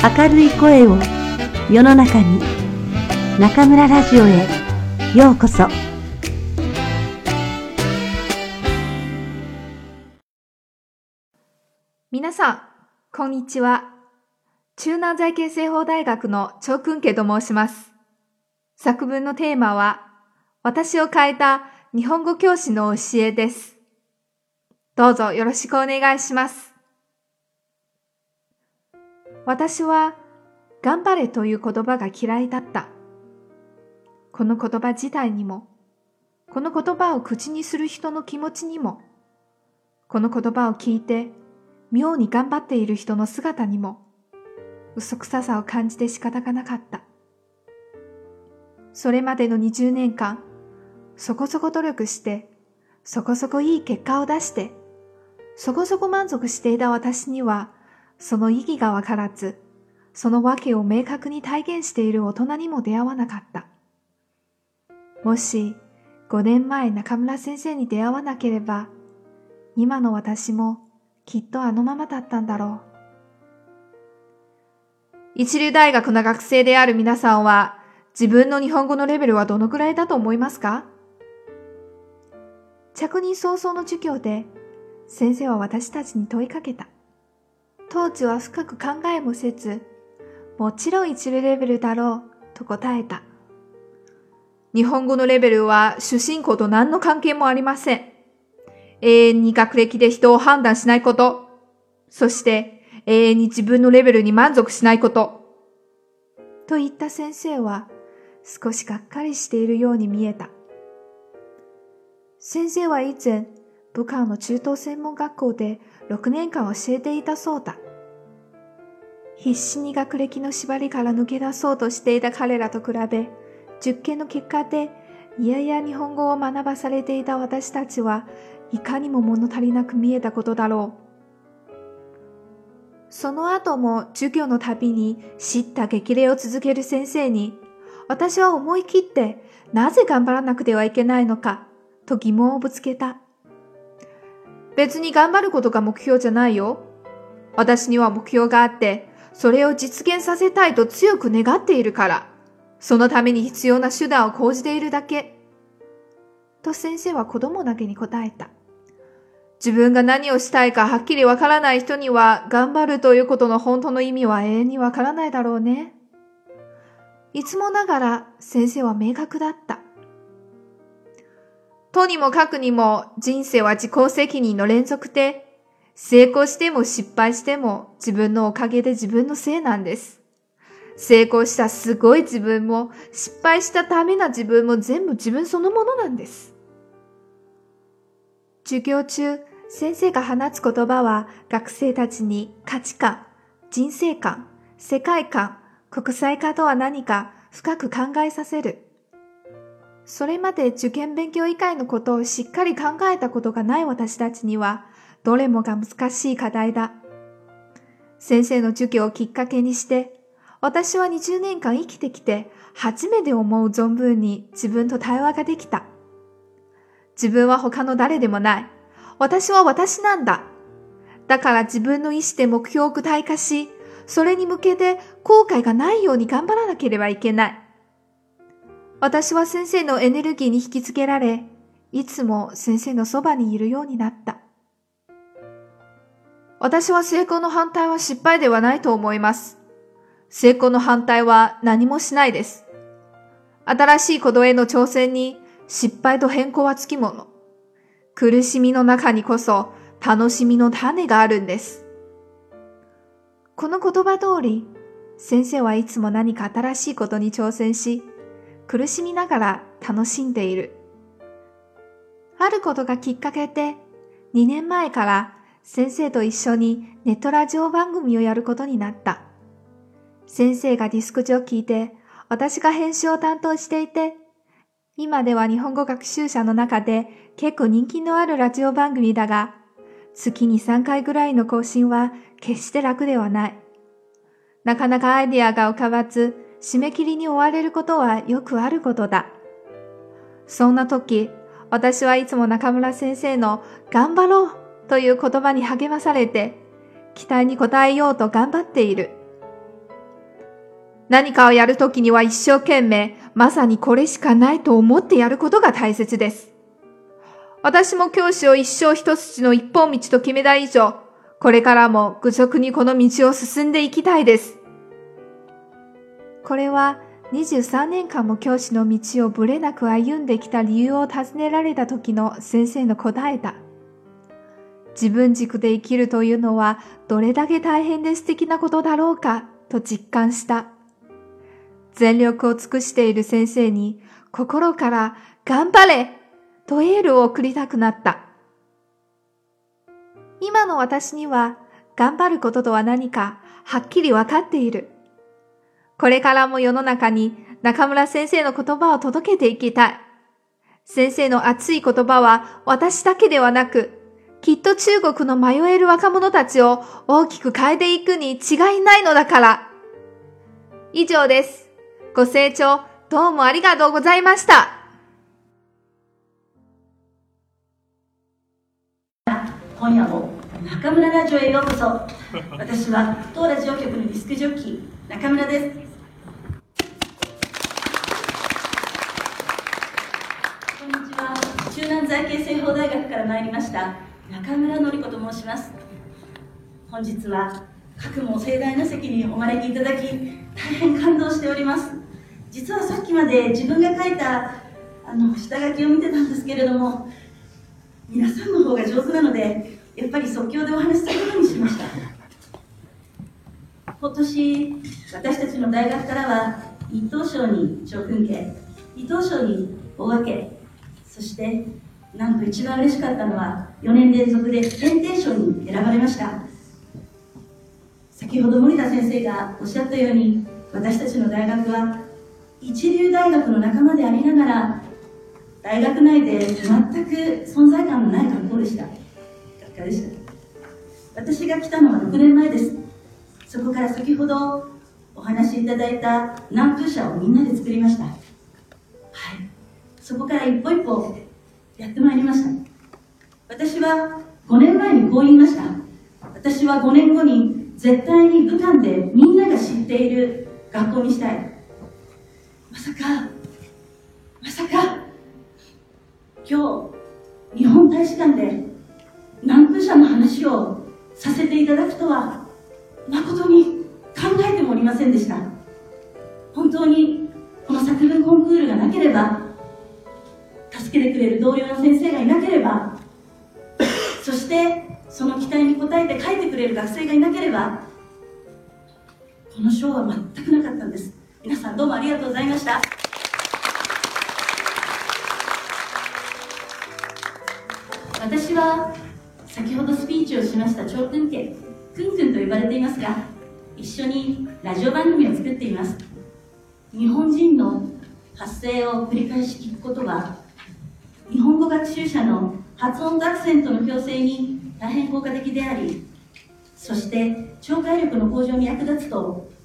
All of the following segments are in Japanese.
明るい声を世の中に中村ラジオへようこそ皆さん、こんにちは。中南財形政法大学の張君家と申します。作文のテーマは、私を変えた日本語教師の教えです。どうぞよろしくお願いします。私は、頑張れという言葉が嫌いだった。この言葉自体にも、この言葉を口にする人の気持ちにも、この言葉を聞いて、妙に頑張っている人の姿にも、嘘くささを感じて仕方がなかった。それまでの20年間、そこそこ努力して、そこそこいい結果を出して、そこそこ満足していた私には、その意義がわからず、その訳を明確に体現している大人にも出会わなかった。もし、5年前中村先生に出会わなければ、今の私もきっとあのままだったんだろう。一流大学の学生である皆さんは、自分の日本語のレベルはどのくらいだと思いますか？着任早々の授業で、先生は私たちに問いかけた。当時は深く考えもせず、もちろん一流レベルだろう、と答えた。日本語のレベルは主人公と何の関係もありません。永遠に学歴で人を判断しないこと。そして永遠に自分のレベルに満足しないこと。と言った先生は少しがっかりしているように見えた。先生は以前、武漢の中等専門学校で6年間教えていたそうだ。必死に学歴の縛りから抜け出そうとしていた彼らと比べ、受験の結果でいやいや日本語を学ばされていた私たちはいかにも物足りなく見えたことだろう。その後も授業のたびに叱咤激励を続ける先生に、私は思い切ってなぜ頑張らなくてはいけないのかと疑問をぶつけた。別に頑張ることが目標じゃないよ。私には目標があって、それを実現させたいと強く願っているから。そのために必要な手段を講じているだけ。と先生は子供だけに答えた。自分が何をしたいかはっきりわからない人には頑張るということの本当の意味は永遠にわからないだろうね。いつもながら先生は明確だった。とにもかくにも人生は自己責任の連続で、成功しても失敗しても自分のおかげで自分のせいなんです。成功したすごい自分も失敗したダメな自分も全部自分そのものなんです。授業中、先生が放つ言葉は学生たちに価値観、人生観、世界観、国際化とは何か深く考えさせる。それまで受験勉強以外のことをしっかり考えたことがない私たちには、どれもが難しい課題だ。先生の授業をきっかけにして、私は20年間生きてきて、初めて思う存分に自分と対話ができた。自分は他の誰でもない。私は私なんだ。だから自分の意志で目標を具体化し、それに向けて後悔がないように頑張らなければいけない。私は先生のエネルギーに引きつけられ、いつも先生のそばにいるようになった。私は成功の反対は失敗ではないと思います。成功の反対は何もしないです。新しいことへの挑戦に失敗と変更はつきもの。苦しみの中にこそ楽しみの種があるんです。この言葉通り、先生はいつも何か新しいことに挑戦し、苦しみながら楽しんでいる。あることがきっかけで、2年前から先生と一緒にネットラジオ番組をやることになった。先生がディスクジョッキーで、私が編集を担当していて、今では日本語学習者の中で結構人気のあるラジオ番組だが、月に3回ぐらいの更新は決して楽ではない。なかなかアイディアが浮かばず、締め切りに追われることはよくあることだ。そんな時、私はいつも中村先生の頑張ろうという言葉に励まされて、期待に応えようと頑張っている。何かをやるときには一生懸命、まさにこれしかないと思ってやることが大切です。私も教師を一生一筋の一本道と決めた以上、これからも愚直にこの道を進んでいきたいです。これは23年間も教師の道をぶれなく歩んできた理由を尋ねられた時の先生の答えだ。自分軸で生きるというのはどれだけ大変で素敵なことだろうかと実感した。全力を尽くしている先生に心から頑張れとエールを送りたくなった。今の私には頑張ることとは何かはっきりわかっている。これからも世の中に中村先生の言葉を届けていきたい。先生の熱い言葉は私だけではなく、きっと中国の迷える若者たちを大きく変えていくに違いないのだから。以上です。ご清聴どうもありがとうございました。今夜も中村ラジオへようこそ。私は当ラジオ局のディスクジョッキー中村です。中南財系政法大学から参りました中村典子と申します。本日は各も盛大な席にお招きいただき大変感動しております。実はさっきまで自分が書いたあの下書きを見てたんですけれども皆さんの方が上手なのでやっぱり即興でお話しすることにしました。今年私たちの大学からは一等賞に長訓家二等賞に大分けそしてなんと一番嬉しかったのは4年連続で検定賞に選ばれました。先ほど森田先生がおっしゃったように私たちの大学は一流大学の仲間でありながら大学内で全く存在感のない学校でした。学科でした？私が来たのは6年前です。そこから先ほどお話しいただいた南風社をみんなで作りました。そこから一歩一歩やってまいりました。私は5年前にこう言いました。私は5年後に絶対に武漢でみんなが知っている学校にしたい。まさかまさか今日日本大使館で南空社の話をさせていただくとは誠に考えてもおりませんでした。本当にこの作文コンクールがなければ助けてくれる同僚の先生がいなければそしてその期待に応えて書いてくれる学生がいなければこの賞は全くなかったんです。皆さんどうもありがとうございました。私は先ほどスピーチをしました長君家くんくんと呼ばれていますが一緒にラジオ番組を作っています。日本人の発声を繰り返し聞くことは日本語学習者の発音学生との共生に大変効果的でありそして聴解力の向上に役立つと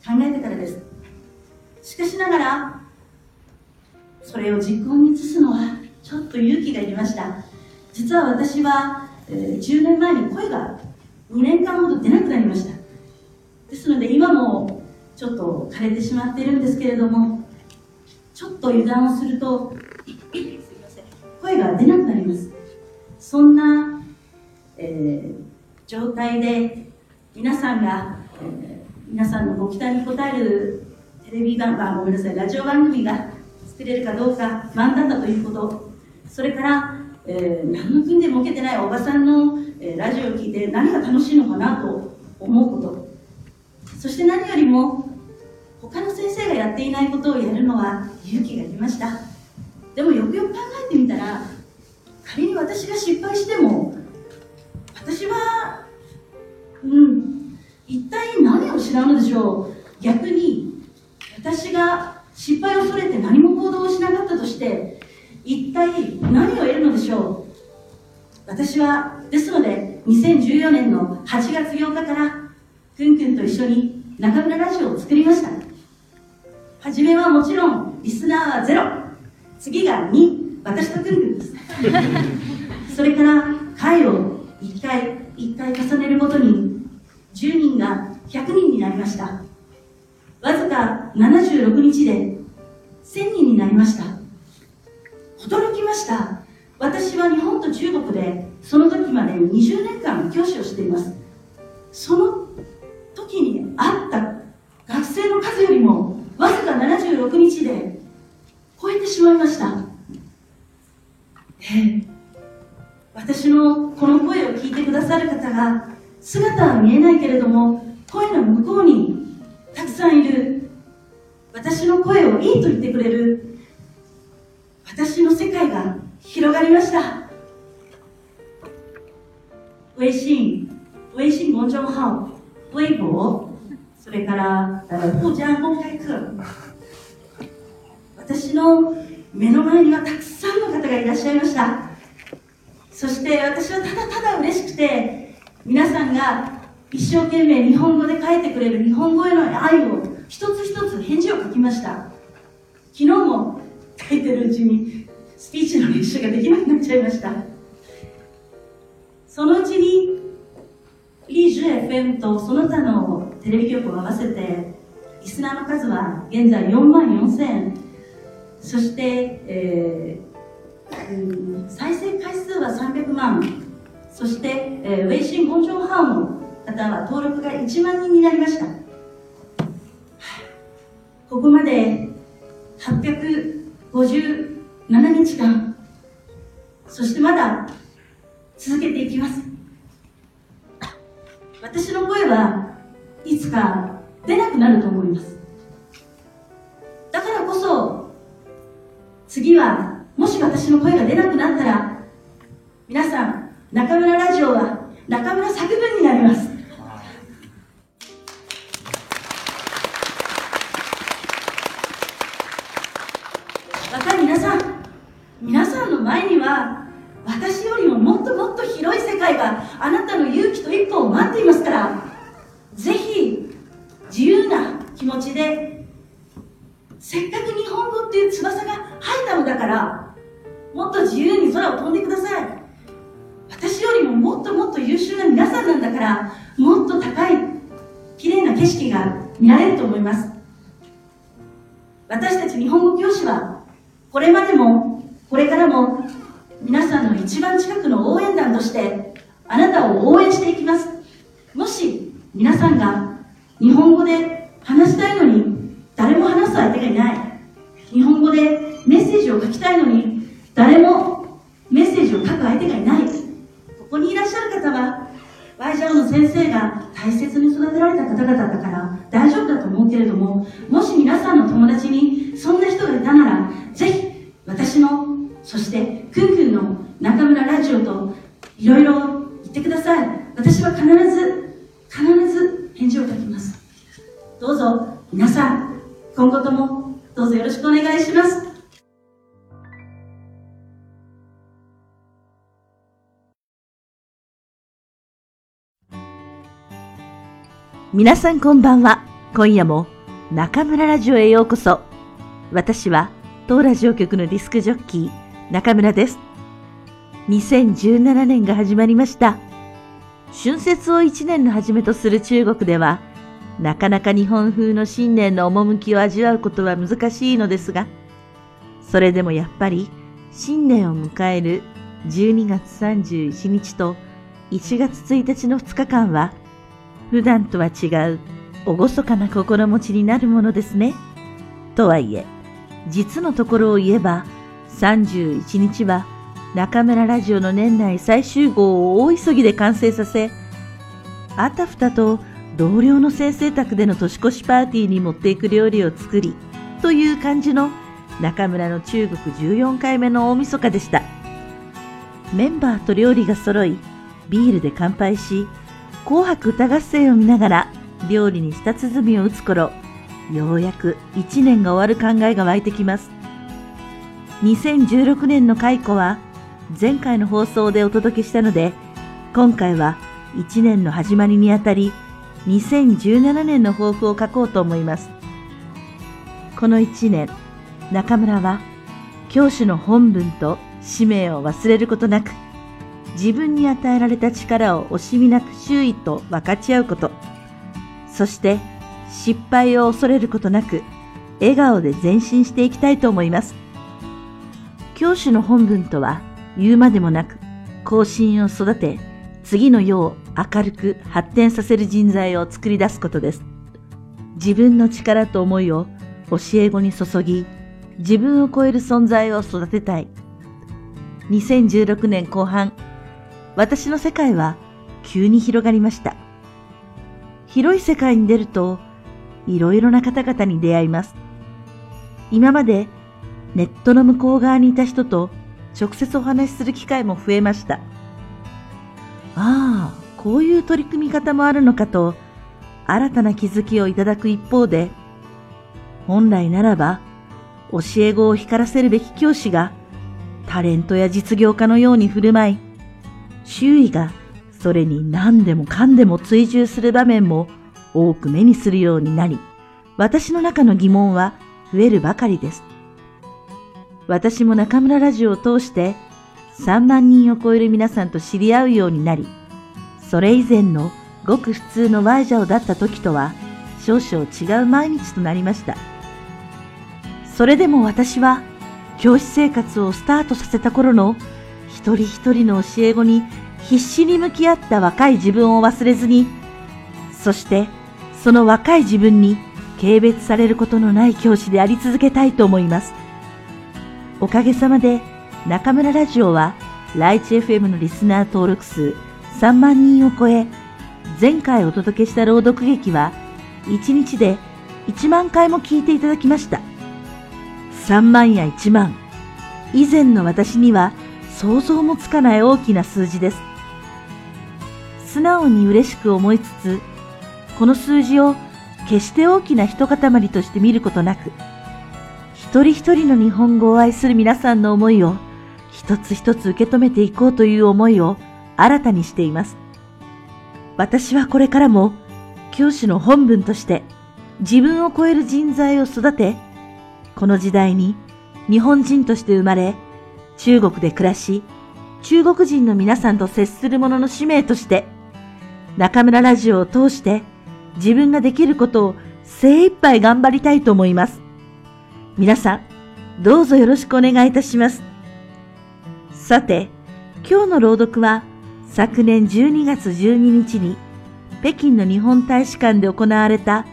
考えてからです。しかしながらそれを実行に移すのはちょっと勇気がいりました。実は私は、えー、10年前に声が2年間ほど出なくなりました。ですので今もちょっと枯れてしまっているんですけれどもちょっと油断をするとが出なくなります。そんな、えー、状態で皆さんが、えー、皆さんのご期待に応えるテレビ番組ごめんなさいラジオ番組が作れるかどうか不安だということ。それから、えー、何の国でも受けてないおばさんの、えー、ラジオを聞いて何が楽しいのかなと思うこと。そして何よりも他の先生がやっていないことをやるのは勇気がいりました。でもよくよく考えてみたら仮に私が失敗しても私はうん一体何を失うのでしょう。逆に私が失敗を恐れて何も行動をしなかったとして一体何を得るのでしょう。私はですので2014年の8月8日からくんくんと一緒に中村ラジオを作りました。初めはもちろんリスナーはゼロ。次が2私とくんくんです。それから回を1回1回重ねるごとに10人が100人になりました。わずか76日で1000人になりました。驚きました。私は日本と中国でその時まで20年間教師をしています。その時にあった学生の数よりもしまいました。私のこの声を聞いてくださる方が姿は見えないけれども声の向こうにたくさんいる私の声をいいと言ってくれる私の世界が広がりました。微信微信公众号微博それから互加公開課私の目の前にはたくさんの方がいらっしゃいました。そして私はただただ嬉しくて皆さんが一生懸命日本語で書いてくれる日本語への愛を一つ一つ返事を書きました。昨日も書いてるうちにスピーチの練習ができなくなっちゃいました。そのうちにリージュ FM とその他のテレビ局を合わせてリスナーの数は現在4万4000そして、えー、再生回数は300万。そして、えー、微信公众号の方は登録が1万人になりました。ここまで857日間。そしてまだ続けていきます。私の声はいつか出なくなると思います。次はもし私の声が出なくなったら皆さん中村ラジオは中村作文になります。教師はこれまでもこれからも皆さんの一番近くの応援団としてあなたを応援していきます。もし皆さんが日本語で話したいのに誰も話す相手がいない。日本語でメッセージを書きたいのに誰もメッセージを書く相手がいない。ここにいらっしゃる方はワイジャオの先生が大切に育てられた方々だから大丈夫だと思うけれども皆さんこんばんは。今夜も中村ラジオへようこそ。私は当ラジオ局のディスクジョッキー中村です。2017年が始まりました。春節を一年の始めとする中国では、なかなか日本風の新年の趣を味わうことは難しいのですが、それでもやっぱり新年を迎える12月31日と1月1日の2日間は、普段とは違う厳かな心持ちになるものですね。とはいえ、実のところを言えば、31日は中村ラジオの年内最終号を大急ぎで完成させ、あたふたと同僚の先生宅での年越しパーティーに持っていく料理を作り、という感じの中村の中国14回目の大晦日でした。メンバーと料理が揃い、ビールで乾杯し、紅白歌合戦を見ながら料理に舌鼓を打つ頃、ようやく一年が終わる考えが湧いてきます。2016年の解雇は前回の放送でお届けしたので、今回は1年の始まりにあたり、2017年の抱負を書こうと思います。この1年、中村は教師の本文と使命を忘れることなく、自分に与えられた力を惜しみなく周囲と分かち合うこと、そして失敗を恐れることなく笑顔で前進していきたいと思います。教師の本文とは言うまでもなく、後進を育て、次の世を明るく発展させる人材を作り出すことです。自分の力と思いを教え子に注ぎ、自分を超える存在を育てたい。2016年後半、私の世界は急に広がりました。広い世界に出ると、いろいろな方々に出会います。今までネットの向こう側にいた人と直接お話しする機会も増えました。ああ、こういう取り組み方もあるのかと、新たな気づきをいただく一方で、本来ならば、教え子を光らせるべき教師が、タレントや実業家のように振る舞い、周囲がそれに何でもかんでも追従する場面も多く目にするようになり、私の中の疑問は増えるばかりです。私も中村ラジオを通して3万人を超える皆さんと知り合うようになり、それ以前のごく普通のワイジャオだった時とは少々違う毎日となりました。それでも私は教師生活をスタートさせた頃の一人一人の教え子に必死に向き合った若い自分を忘れずに、そしてその若い自分に軽蔑されることのない教師であり続けたいと思います。おかげさまで中村ラジオはライチ FM のリスナー登録数3万人を超え、前回お届けした朗読劇は1日で1万回も聞いていただきました。3万や1万。以前の私には想像もつかない大きな数字です。素直に嬉しく思いつつ、この数字を決して大きな一塊として見ることなく、一人一人の日本語を愛する皆さんの思いを一つ一つ受け止めていこうという思いを新たにしています。私はこれからも教師の本文として自分を超える人材を育て、この時代に日本人として生まれ、中国で暮らし、中国人の皆さんと接する者の使命として、中村ラジオを通して自分ができることを精一杯頑張りたいと思います。皆さん、どうぞよろしくお願いいたします。さて、今日の朗読は昨年12月12日に北京の日本大使館で行われた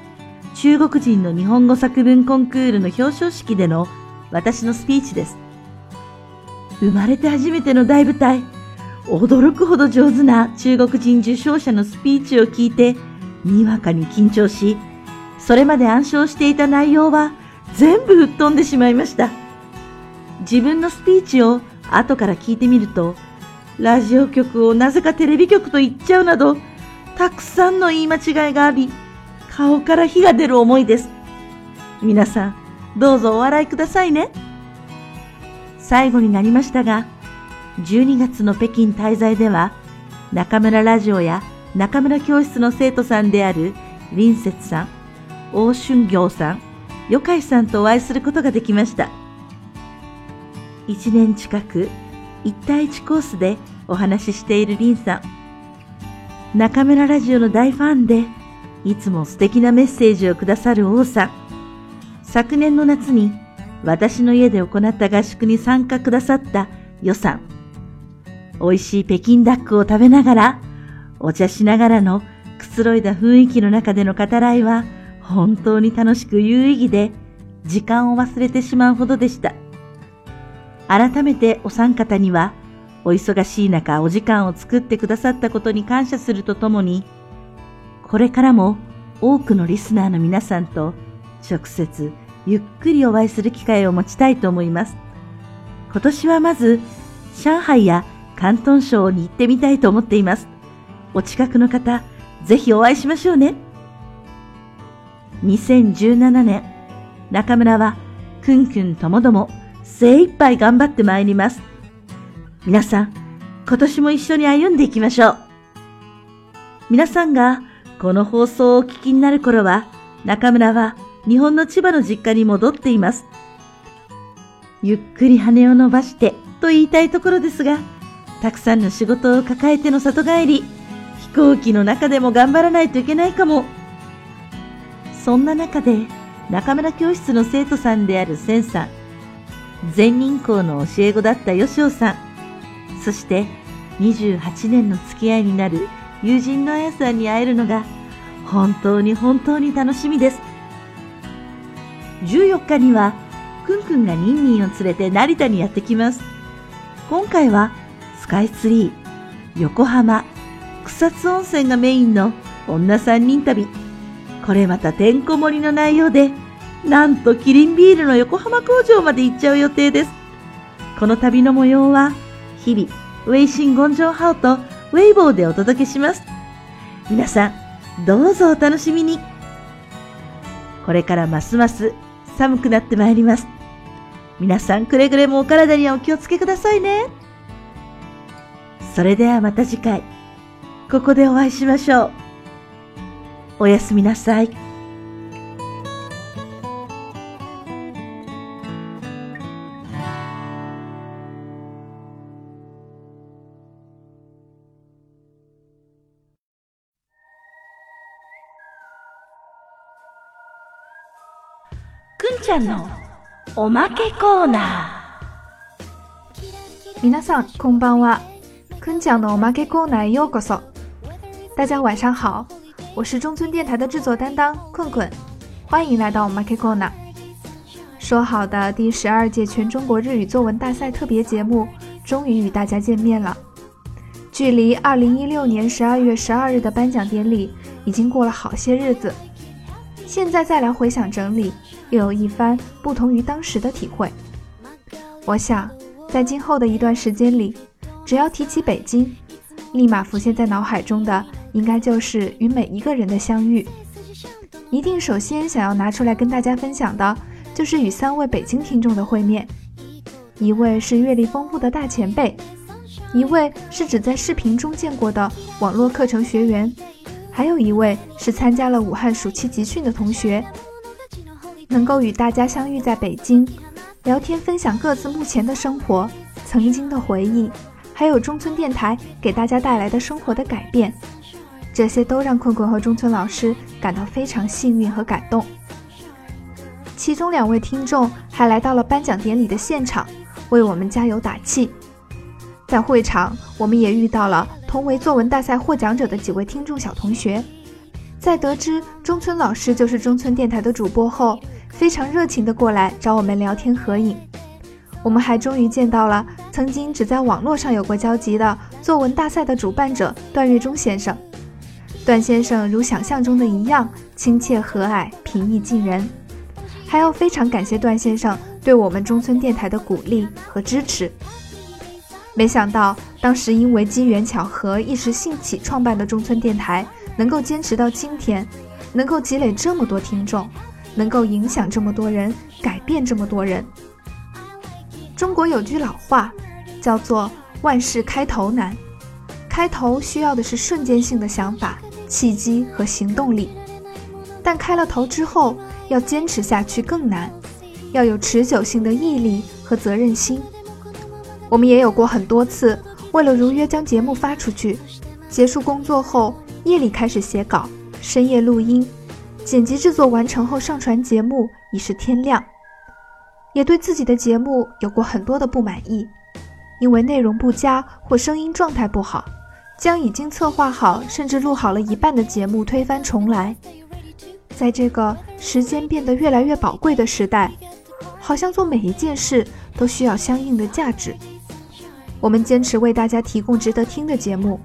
中国人の日本語作文コンクールの表彰式での私のスピーチです。生まれて初めての大舞台、驚くほど上手な中国人受賞者のスピーチを聞いて、にわかに緊張し、それまで暗唱していた内容は全部吹っ飛んでしまいました。自分のスピーチを後から聞いてみると、ラジオ局をなぜかテレビ局と言っちゃうなど、たくさんの言い間違いがあり、顔から火が出る思いです。皆さん、どうぞお笑いくださいね。最後になりましたが、12月の北京滞在では、中村ラジオや中村教室の生徒さんである林節さん、大春行さん、余海さんとお会いすることができました。一年近く、一対一コースでお話ししている林さん。中村ラジオの大ファンで、いつも素敵なメッセージをくださる王さん。昨年の夏に私の家で行った合宿に参加くださった予算。美味しい北京ダックを食べながら、お茶しながらのくつろいだ雰囲気の中での語らいは、本当に楽しく有意義で、時間を忘れてしまうほどでした。改めてお三方には、お忙しい中お時間を作ってくださったことに感謝するとともに、これからも多くのリスナーの皆さんと直接ゆっくりお会いする機会を持ちたいと思います。今年はまず上海や広東省に行ってみたいと思っています。お近くの方、ぜひお会いしましょうね。2017年、中村はくんくんともども精一杯頑張ってまいります。皆さん、今年も一緒に歩んでいきましょう。皆さんがこの放送をお聞きになる頃は、中村は日本の千葉の実家に戻っています。ゆっくり羽を伸ばしてと言いたいところですが、たくさんの仕事を抱えての里帰り、飛行機の中でも頑張らないといけないかも。そんな中で中村教室の生徒さんである千さん、全人校の教え子だった吉尾さん、そして28年の付き合いになる友人のあやさんに会えるのが本当に本当に楽しみです。14日には、くんくんがニンニンを連れて成田にやってきます。今回はスカイツリー、横浜、草津温泉がメインの女3人旅。これまたてんこ盛りの内容で、なんとキリンビールの横浜工場まで行っちゃう予定です。この旅の模様は、日々、ウェイシンゴンジョンハオとウェイボーでお届けします。皆さん、どうぞお楽しみに。これからますます寒くなってまいります。皆さんくれぐれもお体にはお気をつけくださいね。それではまた次回、ここでお会いしましょう。おやすみなさい。くんちゃんのおまけコーナー。皆さん、こんばんは。くんちゃんのおまけコーナーへようこそ。大家晚上好，我是中村电台的制作担当困困，欢迎来到我们 K Corner。说好的第十二届全中国日语作文大赛特别节目，终于与大家见面了。距离二零一六年十二月十二日的颁奖典礼已经过了好些日子，现在再来回想整理。 又有一番不同于当时的体会。我想，在今后的一段时间里，只要提起北京，立马浮现在脑海中的，应该就是与每一个人的相遇。一定首先想要拿出来跟大家分享的，就是与三位北京听众的会面。一位是阅历丰富的大前辈，一位是只在视频中见过的网络课程学员，还有一位是参加了武汉暑期集训的同学。能够与大家相遇在北京，聊天分享各自目前的生活、曾经的回忆，还有中村电台给大家带来的生活的改变，这些都让困困和中村老师感到非常幸运和感动。其中两位听众还来到了颁奖典礼的现场，为我们加油打气。在会场，我们也遇到了同为作文大赛获奖者的几位听众小同学。在得知中村老师就是中村电台的主播后，非常热情的过来找我们聊天合影，我们还终于见到了曾经只在网络上有过交集的作文大赛的主办者段月忠先生。段先生如想象中的一样亲切和蔼、平易近人，还要非常感谢段先生对我们中村电台的鼓励和支持。没想到当时因为机缘巧合一时兴起创办的中村电台，能够坚持到今天，能够积累这么多听众。能够影响这么多人，改变这么多人。中国有句老话，叫做“万事开头难”，开头需要的是瞬间性的想法、契机和行动力，但开了头之后，要坚持下去更难，要有持久性的毅力和责任心。我们也有过很多次，为了如约将节目发出去，结束工作后，夜里开始写稿，深夜录音。剪辑制作完成后上传节目已是天亮，也对自己的节目有过很多的不满意，因为内容不佳或声音状态不好，将已经策划好甚至录好了一半的节目推翻重来。在这个时间变得越来越宝贵的时代，好像做每一件事都需要相应的价值。我们坚持为大家提供值得听的节目，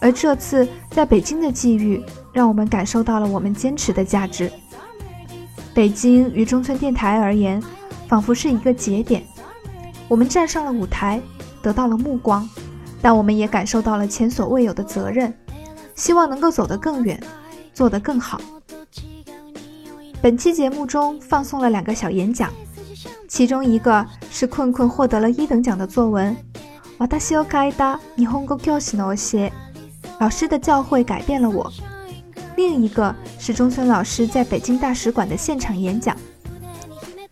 而这次在北京的际遇。让我们感受到了我们坚持的价值。北京于中村电台而言，仿佛是一个节点。我们站上了舞台，得到了目光，但我们也感受到了前所未有的责任，希望能够走得更远，做得更好。本期节目中放送了两个小演讲，其中一个是困困获得了一等奖的作文《私を変えた日本語教師の教え》，老师的教诲改变了我。 另一个是中村老师在北京大使馆的现场演讲，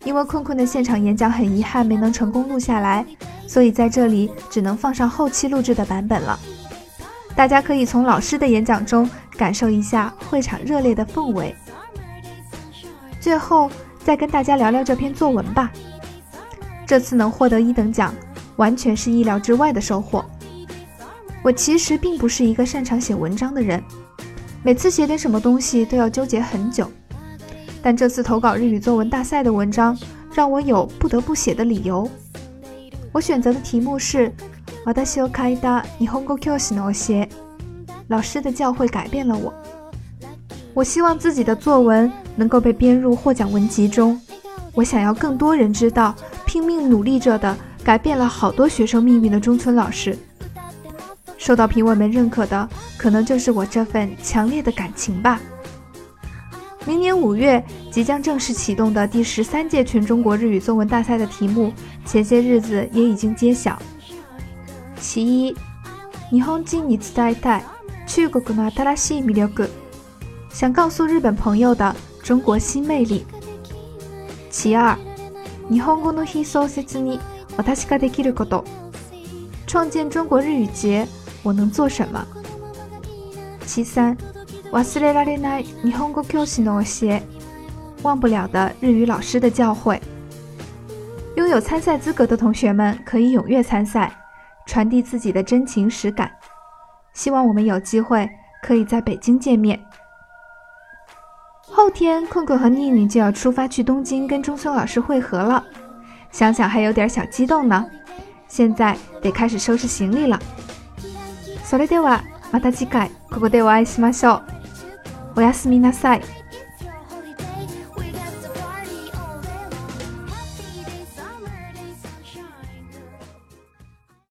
因为困困的现场演讲很遗憾没能成功录下来，所以在这里只能放上后期录制的版本了。大家可以从老师的演讲中感受一下会场热烈的氛围。最后再跟大家聊聊这篇作文吧。这次能获得一等奖，完全是意料之外的收获。我其实并不是一个擅长写文章的人，每次写点什么东西都要纠结很久。但这次投稿日语作文大赛的文章，让我有不得不写的理由。我选择的题目是“私を書いた日本語教師の教え”，老师的教诲改变了我。我希望自己的作文能够被编入获奖文集中。我想要更多人知道，拼命努力着的、改变了好多学生命运的中村老师。 受到评委们认可的，可能就是我这份强烈的感情吧。明年五月即将正式启动的第十三届全中国日语作文大赛的题目，前些日子也已经揭晓。其一，日本人に伝えたい中国の新しい魅力。想告诉日本朋友的中国新魅力。其二，日本語の非創設に私ができること。创建中国日语节， 我能做什么？其三，忘れられない日本語教師の教え，忘不了的日语老师的教诲。拥有参赛资格的同学们可以踊跃参赛，传递自己的真情实感。希望我们有机会可以在北京见面。后天，困困和妮妮就要出发去东京跟中村老师会合了，想想还有点小激动呢。现在得开始收拾行李了。 それではまた次回ここでお会いしましょう。おやすみなさい。